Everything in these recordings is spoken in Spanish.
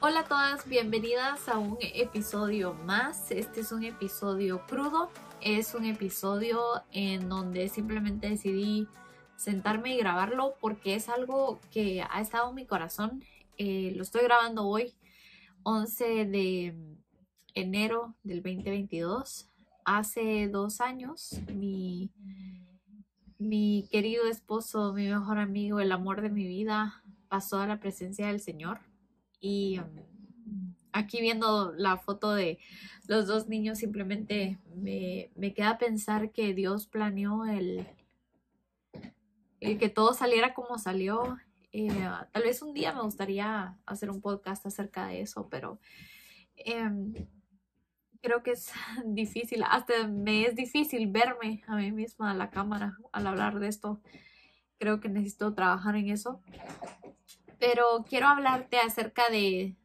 Hola a todas, bienvenidas a un episodio más. Este es un episodio crudo, es un episodio en donde simplemente decidí sentarme y grabarlo porque es algo que ha estado en mi corazón. Eh, lo estoy grabando hoy, 11 de enero del 2022. Hace dos años, mi, mi querido esposo, mi mejor amigo, el amor de mi vida, pasó a la presencia del Señor. Y um, aquí viendo la foto de los dos niños, simplemente me, me queda pensar que Dios planeó el, el que todo saliera como salió. Eh, tal vez un día me gustaría hacer un podcast acerca de eso, pero em, creo que es difícil, hasta me es difícil verme a mí misma a la cámara al hablar de esto. Creo que necesito trabajar en eso. Pero quiero hablarte acerca de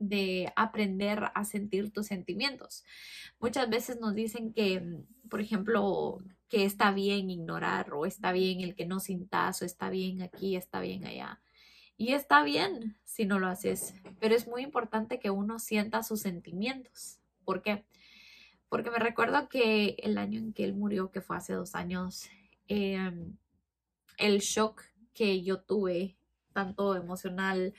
de aprender a sentir tus sentimientos. Muchas veces nos dicen que, por ejemplo, que está bien ignorar o está bien el que no sintas o está bien aquí, está bien allá. Y está bien si no lo haces, pero es muy importante que uno sienta sus sentimientos. ¿Por qué? Porque me recuerdo que el año en que él murió, que fue hace dos años, em, el shock que yo tuve, tanto emocional,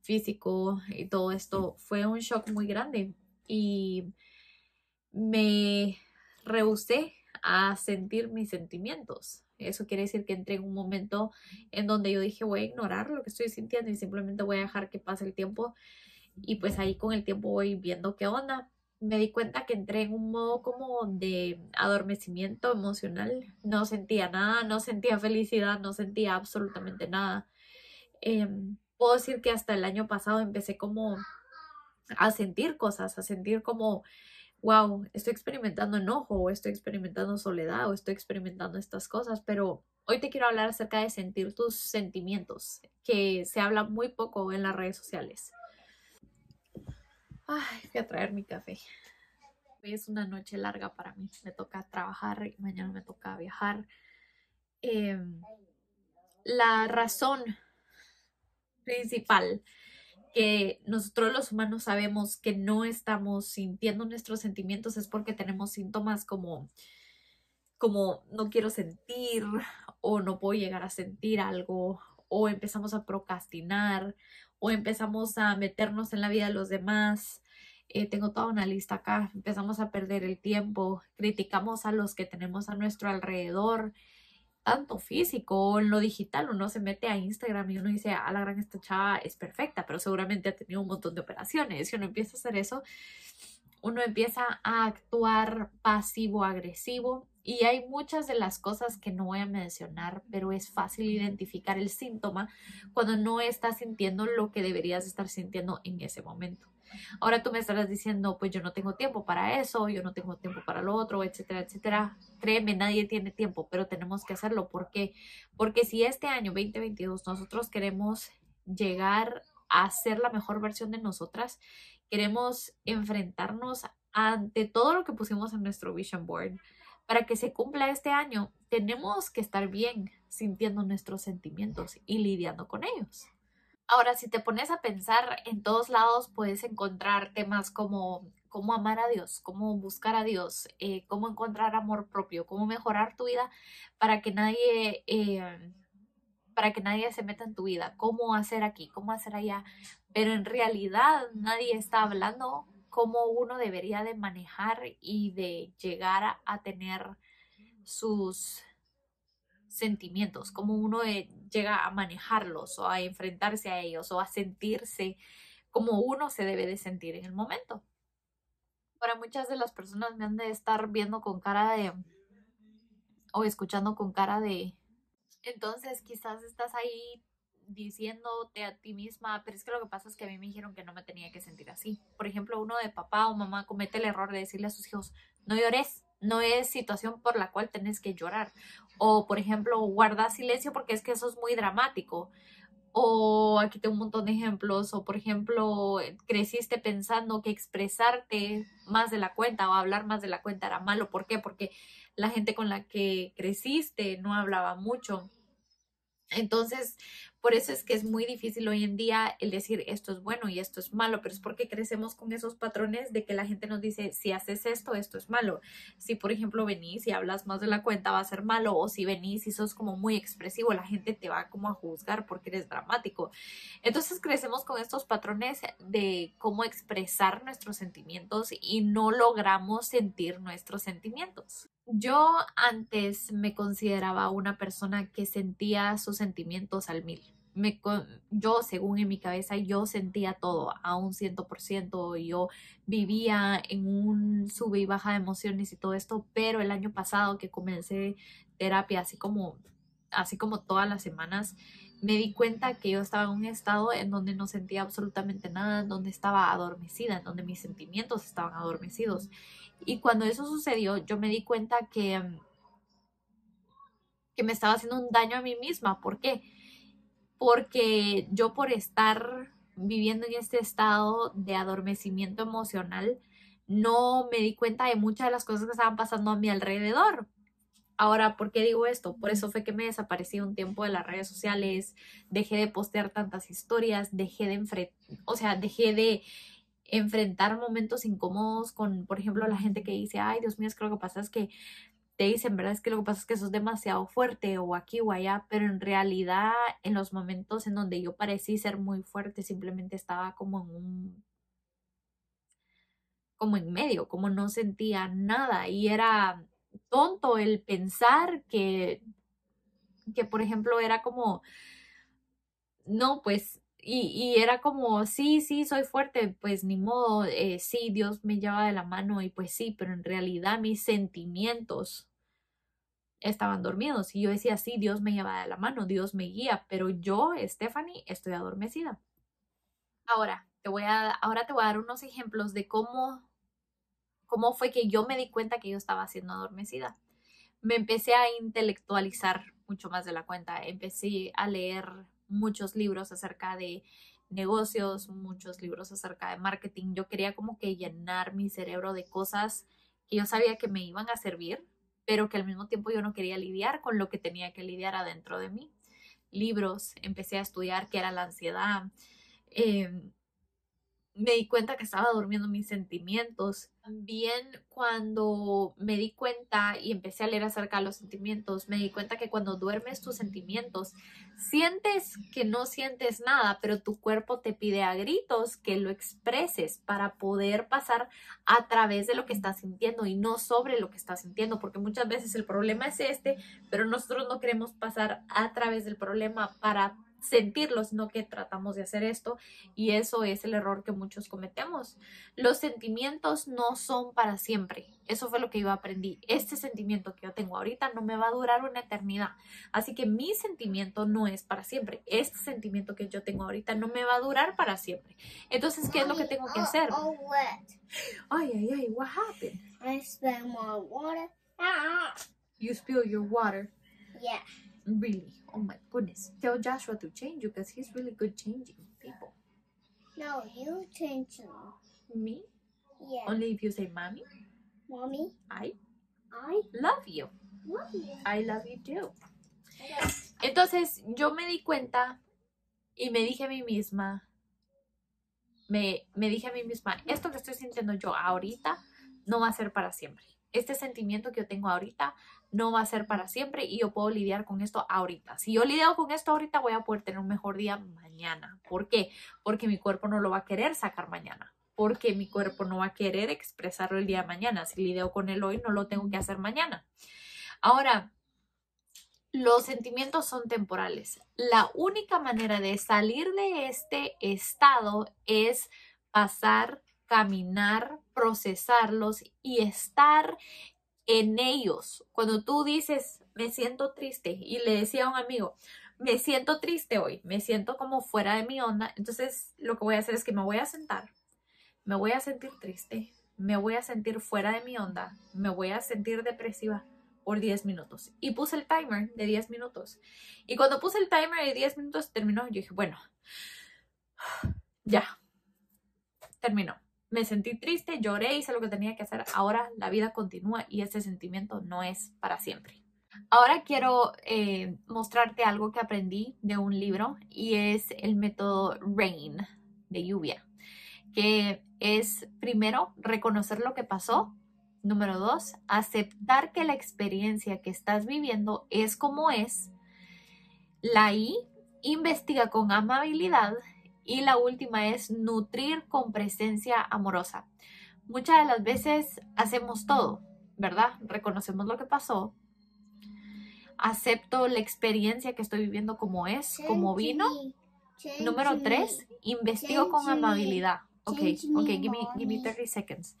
físico y todo esto, fue un shock muy grande. Y me rehusé a sentir mis sentimientos. Eso quiere decir que entré en un momento en donde yo dije voy a ignorar lo que estoy sintiendo y simplemente voy a dejar que pase el tiempo. Y pues ahí con el tiempo voy viendo qué onda. Me di cuenta que entré en un modo como de adormecimiento emocional. No sentía nada, no sentía felicidad, no sentía absolutamente nada. Em, puedo decir que hasta el año pasado empecé como a sentir cosas, a sentir como wow, estoy experimentando enojo o estoy experimentando soledad o estoy experimentando estas cosas, pero hoy te quiero hablar acerca de sentir tus sentimientos, que se habla muy poco en las redes sociales. Ay, voy a traer mi café. Hoy es una noche larga para mí. Me toca trabajar y mañana me toca viajar. Em, la razón principal que nosotros los humanos sabemos que no estamos sintiendo nuestros sentimientos es porque tenemos síntomas como como no quiero sentir o no puedo llegar a sentir algo o empezamos a procrastinar o empezamos a meternos en la vida de los demás. Eh, tengo toda una lista acá, empezamos a perder el tiempo, criticamos a los que tenemos a nuestro alrededor, tanto físico o en lo digital. Uno se mete a Instagram y uno dice, a la gran esta chava es perfecta, pero seguramente ha tenido un montón de operaciones. Y uno empieza a hacer eso, uno empieza a actuar pasivo-agresivo. Y hay muchas de las cosas que no voy a mencionar, pero es fácil identificar el síntoma cuando no estás sintiendo lo que deberías estar sintiendo en ese momento. Ahora tú me estarás diciendo, pues yo no tengo tiempo para eso, yo no tengo tiempo para lo otro, etcétera, etcétera. Créeme, nadie tiene tiempo, pero tenemos que hacerlo. ¿Por qué? Porque si este año 2022 nosotros queremos llegar a ser la mejor versión de nosotras, queremos enfrentarnos ante todo lo que pusimos en nuestro vision board. Para que se cumpla este año, tenemos que estar bien sintiendo nuestros sentimientos y lidiando con ellos. Ahora, si te pones a pensar, en todos lados puedes encontrar temas como cómo amar a Dios, cómo buscar a Dios, eh, cómo encontrar amor propio, cómo mejorar tu vida para que nadie, eh, para que nadie se meta en tu vida, cómo hacer aquí, cómo hacer allá. Pero en realidad nadie está hablando cómo uno debería de manejar y de llegar a tener sus sentimientos, cómo uno eh, llega a manejarlos o a enfrentarse a ellos o a sentirse como uno se debe de sentir en el momento. Para muchas de las personas me han de estar viendo con cara de o escuchando con cara de entonces quizás estás ahí diciéndote a ti misma, pero es que lo que pasa es que a mí me dijeron que no me tenía que sentir así. Por ejemplo, uno de papá o mamá comete el error de decirle a sus hijos, no llores, no es situación por la cual tenés que llorar. O, por ejemplo, guarda silencio porque es que eso es muy dramático. O aquí tengo un montón de ejemplos. O, por ejemplo, creciste pensando que expresarte más de la cuenta o hablar más de la cuenta era malo. ¿Por qué? Porque la gente con la que creciste no hablaba mucho. Entonces, por eso es que es muy difícil hoy en día el decir esto es bueno y esto es malo, pero es porque crecemos con esos patrones de que la gente nos dice si haces esto, esto es malo. Si, por ejemplo, venís y hablas más de la cuenta, va a ser malo, o si venís y sos como muy expresivo, la gente te va como a juzgar porque eres dramático. Entonces, crecemos con estos patrones de cómo expresar nuestros sentimientos y no logramos sentir nuestros sentimientos. Yo antes me consideraba una persona que sentía sus sentimientos al mil. Me, yo, según en mi cabeza, yo sentía todo a un ciento por ciento. Yo vivía en un sube y baja de emociones y todo esto, pero el año pasado que comencé terapia, así como, así como todas las semanas, me di cuenta que yo estaba en un estado en donde no sentía absolutamente nada, en donde estaba adormecida, en donde mis sentimientos estaban adormecidos. Y cuando eso sucedió, yo me di cuenta que, que me estaba haciendo un daño a mí misma. ¿Por qué? Porque yo por estar viviendo en este estado de adormecimiento emocional, no me di cuenta de muchas de las cosas que estaban pasando a mi alrededor. Ahora, ¿por qué digo esto? Por eso fue que me desaparecí un tiempo de las redes sociales, dejé de postear tantas historias, dejé de enfrentar, o sea, dejé de enfrentar momentos incómodos con, por ejemplo, la gente que dice, ay, Dios mío, es que lo que pasa es que te dicen, ¿verdad? Es que lo que pasa es que sos demasiado fuerte o aquí o allá, pero en realidad en los momentos en donde yo parecí ser muy fuerte, simplemente estaba como en un como en medio, como no sentía nada y era tonto el pensar que que por ejemplo era como no, pues y, era como, sí, sí, soy fuerte, pues ni modo, eh, sí, Dios me lleva de la mano y pues sí, pero en realidad mis sentimientos estaban dormidos y yo decía, sí, Dios me lleva de la mano, Dios me guía, pero yo, Stephanie, estoy adormecida. Ahora, te voy a, ahora te voy a dar unos ejemplos de cómo, cómo fue que yo me di cuenta que yo estaba siendo adormecida. Me empecé a intelectualizar mucho más de la cuenta, empecé a leer muchos libros acerca de negocios, muchos libros acerca de marketing. Yo quería como que llenar mi cerebro de cosas que yo sabía que me iban a servir, pero que al mismo tiempo yo no quería lidiar con lo que tenía que lidiar adentro de mí. Libros, empecé a estudiar qué era la ansiedad, eh, me di cuenta que estaba durmiendo mis sentimientos. También cuando me di cuenta y empecé a leer acerca de los sentimientos, me di cuenta que cuando duermes tus sentimientos, sientes que no sientes nada, pero tu cuerpo te pide a gritos que lo expreses para poder pasar a través de lo que estás sintiendo y no sobre lo que estás sintiendo, porque muchas veces el problema es este, pero nosotros no queremos pasar a través del problema para sentirlo, sino que tratamos de hacer esto y eso es el error que muchos cometemos. Los sentimientos no son para siempre. Eso fue lo que yo aprendí. Este sentimiento que yo tengo ahorita no me va a durar una eternidad. Así que mi sentimiento no es para siempre. Este sentimiento que yo tengo ahorita no me va a durar para siempre. Entonces, ¿qué es lo que tengo que hacer? Oh, wet. Ay, ay, ay, what happened? I spilled my water. You spill your water. Yeah. Really? Oh my goodness. Tell Joshua to change you because he's really good changing people. No, you change me. Me? Yeah. Only if you say mommy. Mommy, I I love you. love you. I love you too. Entonces yo me di cuenta y me dije a mí misma, me, me dije a mí misma, esto que estoy sintiendo yo ahorita no va a ser para siempre. Este sentimiento que yo tengo ahorita no va a ser para siempre y yo puedo lidiar con esto ahorita. Si yo lidio con esto ahorita, voy a poder tener un mejor día mañana. ¿Por qué? Porque mi cuerpo no lo va a querer sacar mañana. Porque mi cuerpo no va a querer expresarlo el día de mañana. Si lidio con él hoy, no lo tengo que hacer mañana. Ahora, los sentimientos son temporales. La única manera de salir de este estado es pasar, caminar, procesarlos y estar en ellos. Cuando tú dices, me siento triste, y le decía a un amigo, me siento triste hoy, me siento como fuera de mi onda, entonces lo que voy a hacer es que me voy a sentar, me voy a sentir triste, me voy a sentir fuera de mi onda, me voy a sentir depresiva por 10 minutos. Y puse el timer de 10 minutos. Y cuando puse el timer de 10 minutos terminó, yo dije, bueno, ya, terminó. Me sentí triste, lloré, hice lo que tenía que hacer. Ahora la vida continúa y este sentimiento no es para siempre. Ahora quiero eh, mostrarte algo que aprendí de un libro y es el método RAIN de lluvia, que es primero reconocer lo que pasó. Número dos, aceptar que la experiencia que estás viviendo es como es. La I, investiga con amabilidad y la última es nutrir con presencia amorosa. Muchas de las veces hacemos todo, ¿verdad? Reconocemos lo que pasó, acepto la experiencia que estoy viviendo como es, como vino. Número tres, investigo con amabilidad. Ok, ok, give me, give me 30 seconds.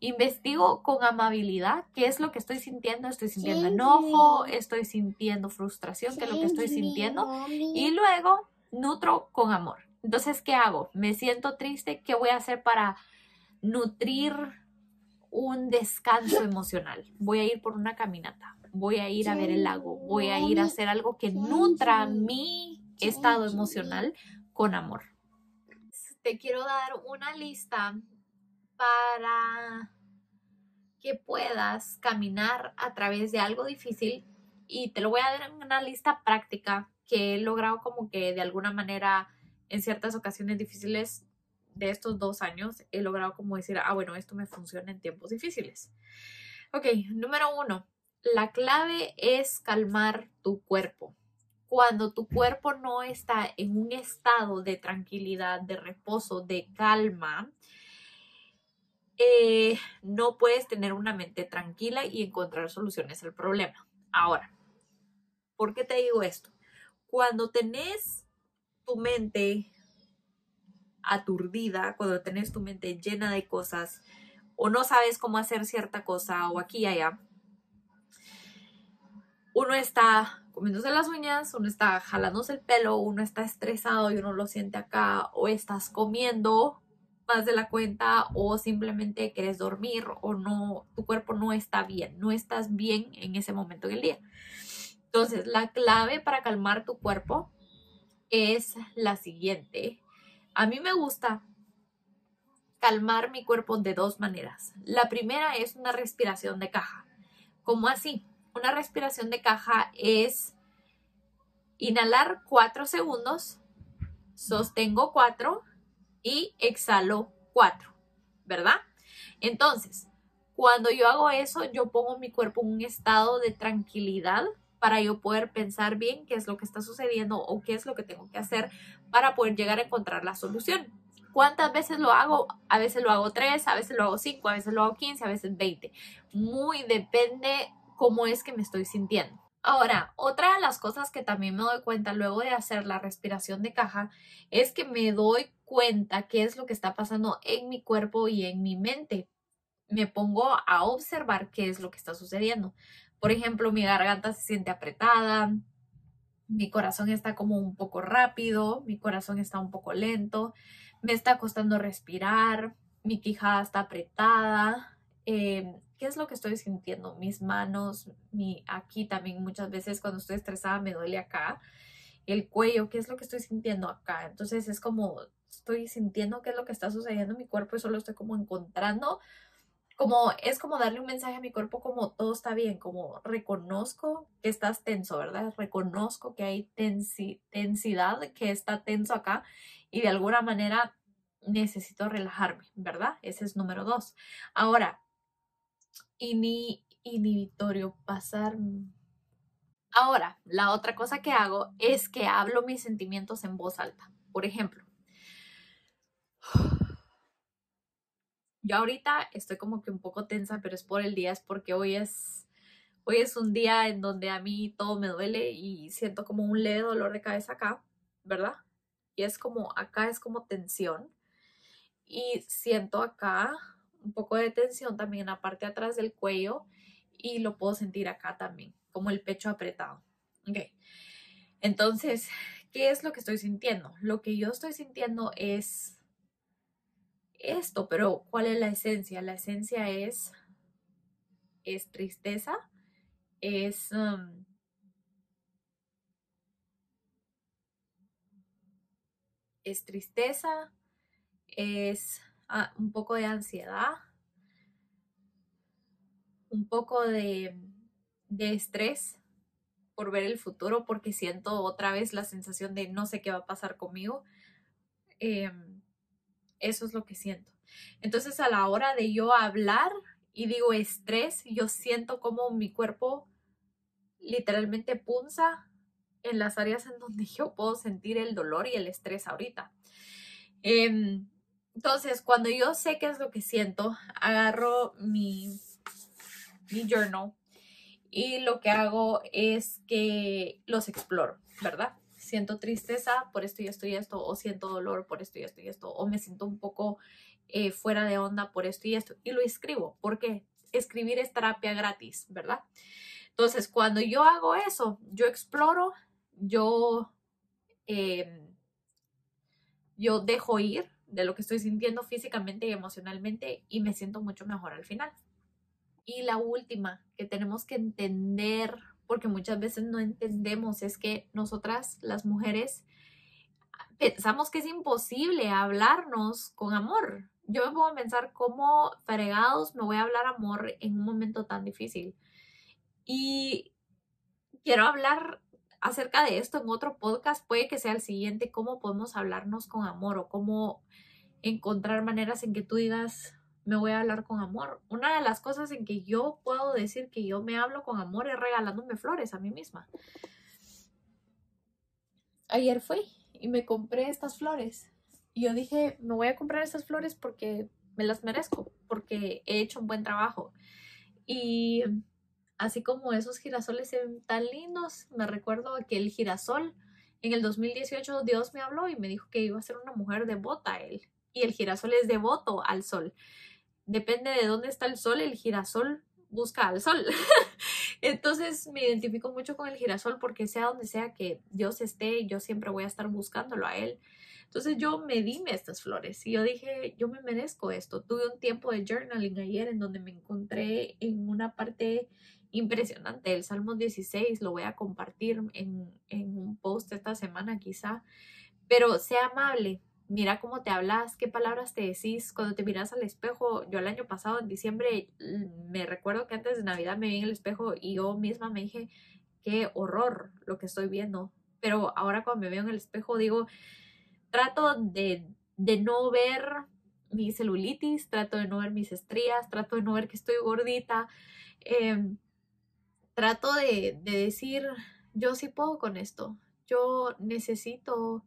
Investigo con amabilidad qué es lo que estoy sintiendo. Estoy sintiendo enojo, estoy sintiendo frustración, qué es lo que estoy sintiendo. Y luego nutro con amor. Entonces, ¿qué hago? Me siento triste, ¿qué voy a hacer para nutrir un descanso emocional? Voy a ir por una caminata, voy a ir a ver el lago, voy a ir a hacer algo que nutra mi estado emocional con amor. Te quiero dar una lista para que puedas caminar a través de algo difícil y te lo voy a dar en una lista práctica que he logrado como que de alguna manera en ciertas ocasiones difíciles de estos dos años he logrado como decir, ah, bueno, esto me funciona en tiempos difíciles. Ok, número uno, la clave es calmar tu cuerpo. Cuando tu cuerpo no está en un estado de tranquilidad, de reposo, de calma, eh, no puedes tener una mente tranquila y encontrar soluciones al problema. Ahora, ¿por qué te digo esto? Cuando tenés tu mente aturdida, cuando tenés tu mente llena de cosas o no sabes cómo hacer cierta cosa o aquí y allá, uno está comiéndose las uñas, uno está jalándose el pelo, uno está estresado y uno lo siente acá, o estás comiendo más de la cuenta o simplemente quieres dormir o no, tu cuerpo no está bien, no estás bien en ese momento del día. Entonces, la clave para calmar tu cuerpo es la siguiente. A mí me gusta calmar mi cuerpo de dos maneras. La primera es una respiración de caja. ¿Cómo así? Una respiración de caja es inhalar cuatro segundos, sostengo cuatro y exhalo cuatro, ¿verdad? Entonces, cuando yo hago eso, yo pongo mi cuerpo en un estado de tranquilidad para yo poder pensar bien qué es lo que está sucediendo o qué es lo que tengo que hacer para poder llegar a encontrar la solución. ¿Cuántas veces lo hago? A veces lo hago tres, a veces lo hago cinco, a veces lo hago quince, a veces veinte. Muy depende cómo es que me estoy sintiendo. Ahora, otra de las cosas que también me doy cuenta luego de hacer la respiración de caja es que me doy cuenta qué es lo que está pasando en mi cuerpo y en mi mente. Me pongo a observar qué es lo que está sucediendo. Por ejemplo, mi garganta se siente apretada, mi corazón está como un poco rápido, mi corazón está un poco lento, me está costando respirar, mi quijada está apretada. Em, ¿Qué es lo que estoy sintiendo? Mis manos, mi aquí también muchas veces cuando estoy estresada me duele acá. El cuello, ¿qué es lo que estoy sintiendo acá? Entonces es como estoy sintiendo qué es lo que está sucediendo en mi cuerpo y solo estoy como encontrando como es como darle un mensaje a mi cuerpo como todo está bien, como reconozco que estás tenso, ¿verdad? Reconozco que hay tensidad, que está tenso acá y de alguna manera necesito relajarme, ¿verdad? Ese es número dos. Ahora, inhibitorio, pasar... Ahora, la otra cosa que hago es que hablo mis sentimientos en voz alta. Por ejemplo, Yo ahorita estoy como que un poco tensa, pero es por el día, es porque hoy es, hoy es un día en donde a mí todo me duele y siento como un leve dolor de cabeza acá, ¿verdad? Y es como, acá es como tensión. Y siento acá un poco de tensión también en la parte de atrás del cuello y lo puedo sentir acá también, como el pecho apretado. Ok. Entonces, ¿qué es lo que estoy sintiendo? Lo que yo estoy sintiendo es esto, pero ¿cuál es la esencia? La esencia es, es tristeza, es... Um, es tristeza, es ah, un poco de ansiedad, un poco de, de estrés por ver el futuro, porque siento otra vez la sensación de no sé qué va a pasar conmigo. Em, eso es lo que siento. Entonces a la hora de yo hablar y digo estrés, yo siento como mi cuerpo literalmente punza en las áreas en donde yo puedo sentir el dolor y el estrés ahorita. Em, entonces, cuando yo sé qué es lo que siento, agarro mi, mi journal y lo que hago es que los exploro, ¿verdad? Siento tristeza por esto y esto y esto, o siento dolor por esto y esto y esto, o me siento un poco eh, fuera de onda por esto y esto, y lo escribo. porque Escribir es terapia gratis, ¿verdad? Entonces, cuando yo hago eso, yo exploro, yo, em, yo dejo ir de lo que estoy sintiendo físicamente y emocionalmente y me siento mucho mejor al final. Y la última que tenemos que entender, porque muchas veces no entendemos, es que nosotras, las mujeres, pensamos que es imposible hablarnos con amor. Yo me pongo a pensar cómo fregados me voy a hablar amor en un momento tan difícil. Y quiero hablar acerca de esto en otro podcast, puede que sea el siguiente, cómo podemos hablarnos con amor o cómo encontrar maneras en que tú digas, me voy a hablar con amor. Una de las cosas en que yo puedo decir que yo me hablo con amor es regalándome flores a mí misma. Ayer fui y me compré estas flores. Y yo dije, me voy a comprar estas flores porque me las merezco, porque he hecho un buen trabajo. Y así como esos girasoles se ven tan lindos, me recuerdo que el girasol, en el 2018 Dios me habló y me dijo que iba a ser una mujer devota a él. Y el girasol es devoto al sol. Depende de dónde está el sol, el girasol busca al sol. Entonces me identifico mucho con el girasol porque sea donde sea que Dios esté, yo siempre voy a estar buscándolo a Él. Entonces yo me dime estas flores y yo dije, yo me merezco esto. Tuve un tiempo de journaling ayer en donde me encontré en una parte impresionante. El Salmo 16 lo voy a compartir en, en un post esta semana quizá. Pero sea amable, mira cómo te hablas, qué palabras te decís cuando te miras al espejo. Yo el año pasado, en diciembre, me recuerdo que antes de Navidad me vi en el espejo y yo misma me dije, qué horror lo que estoy viendo. Pero ahora cuando me veo en el espejo digo, trato de, de no ver mi celulitis, trato de no ver mis estrías, trato de no ver que estoy gordita. Em, trato de, de decir, yo sí puedo con esto, yo necesito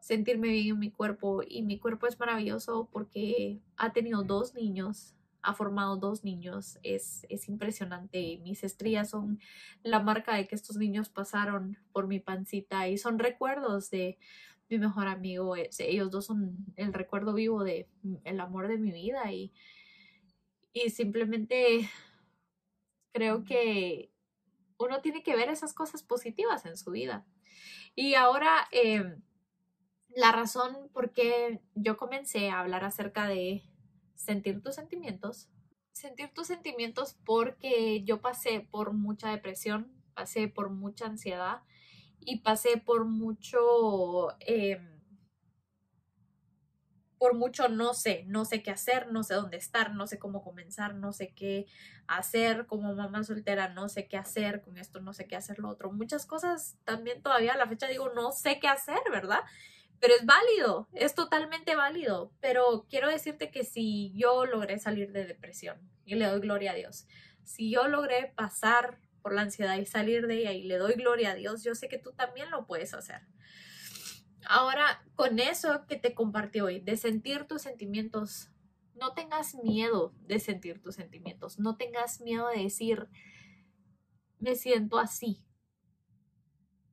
sentirme bien en mi cuerpo y mi cuerpo es maravilloso porque ha tenido dos niños, ha formado dos niños, es, es impresionante. Mis estrías son la marca de que estos niños pasaron por mi pancita y son recuerdos de mi mejor amigo. Ellos dos son el recuerdo vivo de el amor de mi vida y, y simplemente creo que uno tiene que ver esas cosas positivas en su vida. Y ahora, em, la razón por qué yo comencé a hablar acerca de sentir tus sentimientos, sentir tus sentimientos porque yo pasé por mucha depresión, pasé por mucha ansiedad y pasé por mucho... Em, por mucho no sé, no sé qué hacer, no sé dónde estar, no sé cómo comenzar, no sé qué hacer como mamá soltera, no sé qué hacer con esto, no sé qué hacer lo otro. Muchas cosas también todavía a la fecha digo, no sé qué hacer, ¿verdad? Pero es válido, es totalmente válido. Pero quiero decirte que si yo logré salir de depresión, y le doy gloria a Dios, si yo logré pasar por la ansiedad y salir de ella y le doy gloria a Dios, yo sé que tú también lo puedes hacer. Ahora, con eso que te compartí hoy, de sentir tus sentimientos, no tengas miedo de sentir tus sentimientos, no tengas miedo de decir, me siento así.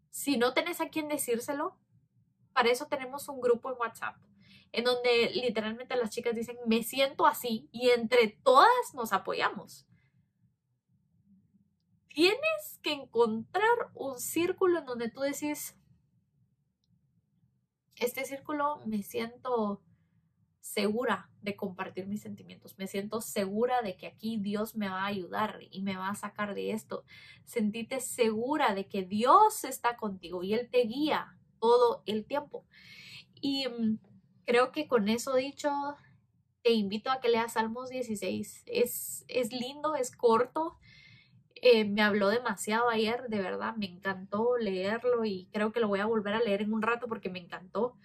Si no tenés a quien decírselo, para eso tenemos un grupo en WhatsApp, en donde literalmente las chicas dicen, me siento así, y entre todas nos apoyamos. Tienes que encontrar un círculo en donde tú decís, este círculo me siento segura de compartir mis sentimientos, me siento segura de que aquí Dios me va a ayudar y me va a sacar de esto. Sentite segura de que Dios está contigo y Él te guía todo el tiempo. Y mm, creo que con eso dicho, te invito a que leas Salmos 16. Es, es lindo, es corto. Eh, me habló demasiado ayer, de verdad, me encantó leerlo y creo que lo voy a volver a leer en un rato porque me encantó.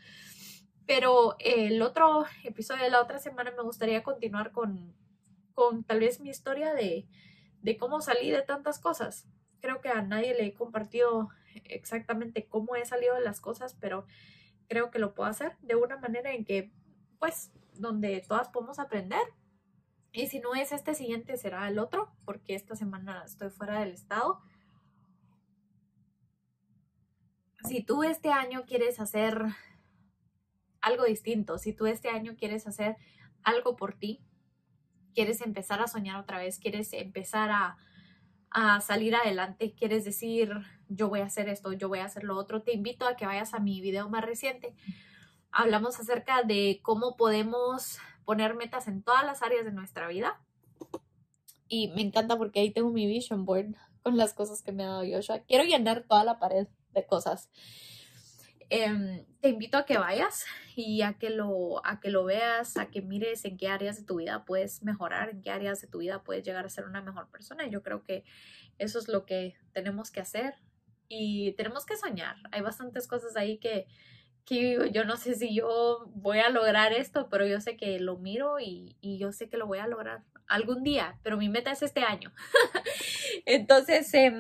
Pero el otro episodio de la otra semana me gustaría continuar con, con tal vez mi historia de, de cómo salí de tantas cosas. Creo que a nadie le he compartido exactamente cómo he salido de las cosas, pero creo que lo puedo hacer de una manera en que, pues, donde todas podemos aprender. Y si no es este siguiente, será el otro, porque esta semana estoy fuera del estado. Si tú este año quieres hacer algo distinto, si tú este año quieres hacer algo por ti, quieres empezar a soñar otra vez, quieres empezar a, a salir adelante, quieres decir, yo voy a hacer esto, yo voy a hacer lo otro, te invito a que vayas a mi video más reciente. Hablamos acerca de cómo podemos poner metas en todas las áreas de nuestra vida. Y me encanta porque ahí tengo mi vision board con las cosas que me ha dado Joshua. Quiero llenar toda la pared de cosas. Em, te invito a que vayas y a que, lo, a que lo veas, a que mires en qué áreas de tu vida puedes mejorar, en qué áreas de tu vida puedes llegar a ser una mejor persona. Yo creo que eso es lo que tenemos que hacer y tenemos que soñar. Hay bastantes cosas ahí que, que yo no sé si yo voy a lograr esto, pero yo sé que lo miro y, y yo sé que lo voy a lograr algún día, pero mi meta es este año. Entonces, eh,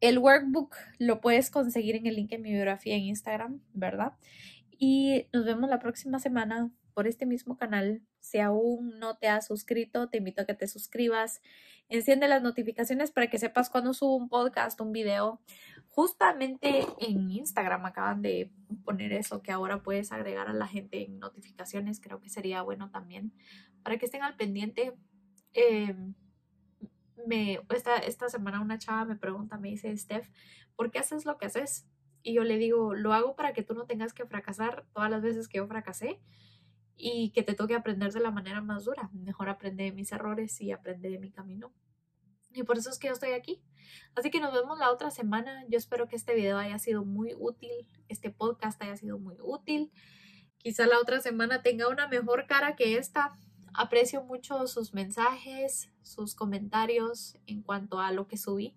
el workbook lo puedes conseguir en el link en mi biografía en Instagram, ¿verdad? Y nos vemos la próxima semana por este mismo canal. Si aún no te has suscrito, te invito a que te suscribas. Enciende las notificaciones para que sepas cuando subo un podcast, un video. Justamente en Instagram acaban de poner eso, que ahora puedes agregar a la gente en notificaciones. Creo que sería bueno también para que estén al pendiente. Eh, me, esta, esta semana una chava me pregunta, me dice, Steph, ¿por qué haces lo que haces? Y yo le digo, lo hago para que tú no tengas que fracasar todas las veces que yo fracasé y que te toque aprender de la manera más dura. Mejor aprende de mis errores y aprende de mi camino. Y por eso es que yo estoy aquí. Así que nos vemos la otra semana. Yo espero que este video haya sido muy útil, este podcast haya sido muy útil. Quizá la otra semana tenga una mejor cara que esta. Aprecio mucho sus mensajes, sus comentarios en cuanto a lo que subí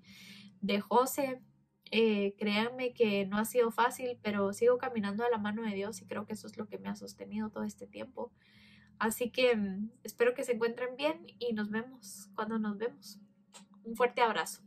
de José. Eh, créanme que no ha sido fácil, pero sigo caminando de la mano de Dios y creo que eso es lo que me ha sostenido todo este tiempo. Así que mm, espero que se encuentren bien y nos vemos cuando nos vemos. Un fuerte abrazo.